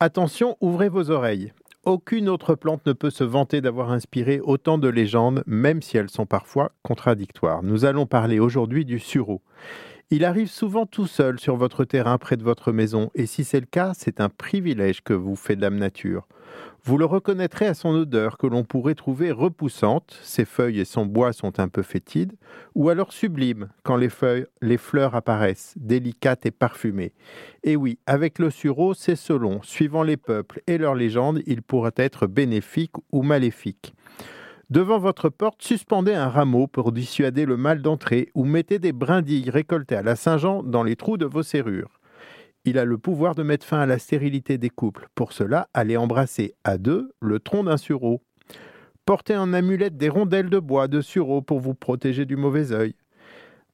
Attention, ouvrez vos oreilles. Aucune autre plante ne peut se vanter d'avoir inspiré autant de légendes, même si elles sont parfois contradictoires. Nous allons parler aujourd'hui du sureau. Il arrive souvent tout seul sur votre terrain près de votre maison, et si c'est le cas, c'est un privilège que vous fait Dame Nature. Vous le reconnaîtrez à son odeur que l'on pourrait trouver repoussante, ses feuilles et son bois sont un peu fétides, ou alors sublime quand les, feuilles, les fleurs apparaissent, délicates et parfumées. Et oui, avec le sureau, c'est selon, suivant les peuples et leurs légendes, il pourrait être bénéfique ou maléfique. Devant votre porte, suspendez un rameau pour dissuader le mal d'entrer ou mettez des brindilles récoltées à la Saint-Jean dans les trous de vos serrures. Il a le pouvoir de mettre fin à la stérilité des couples. Pour cela, allez embrasser à deux le tronc d'un sureau. Portez en amulette des rondelles de bois de sureau pour vous protéger du mauvais œil.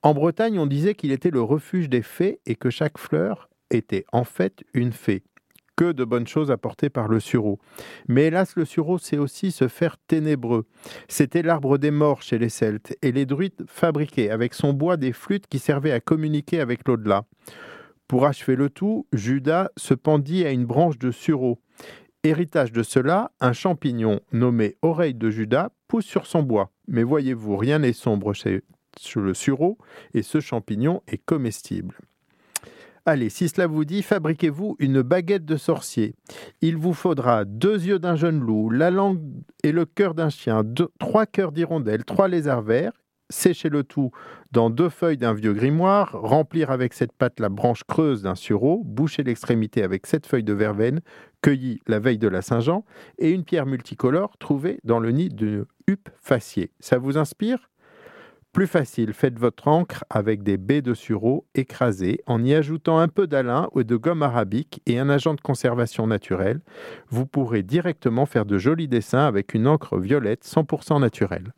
En Bretagne, on disait qu'il était le refuge des fées et que chaque fleur était en fait une fée que de bonnes choses apportées par le sureau. Mais hélas, le sureau sait aussi se faire ténébreux. C'était l'arbre des morts chez les Celtes, et les druides fabriquaient avec son bois des flûtes qui servaient à communiquer avec l'au-delà. Pour achever le tout, Judas se pendit à une branche de sureau. Héritage de cela, un champignon nommé oreille de Judas pousse sur son bois. Mais voyez-vous, rien n'est sombre chez, le sureau, et ce champignon est comestible. Allez, si cela vous dit, fabriquez-vous une baguette de sorcier. Il vous faudra deux yeux d'un jeune loup, la langue et le cœur d'un chien, trois cœurs d'hirondelle, trois lézards verts. Séchez le tout dans deux feuilles d'un vieux grimoire, remplir avec cette pâte la branche creuse d'un sureau, boucher l'extrémité avec sept feuilles de verveine cueillies la veille de la Saint-Jean et une pierre multicolore trouvée dans le nid de huppe facier. Ça vous inspire? Plus facile, faites votre encre avec des baies de sureau écrasées en y ajoutant un peu d'alun ou de gomme arabique et un agent de conservation naturel. Vous pourrez directement faire de jolis dessins avec une encre violette 100% naturelle.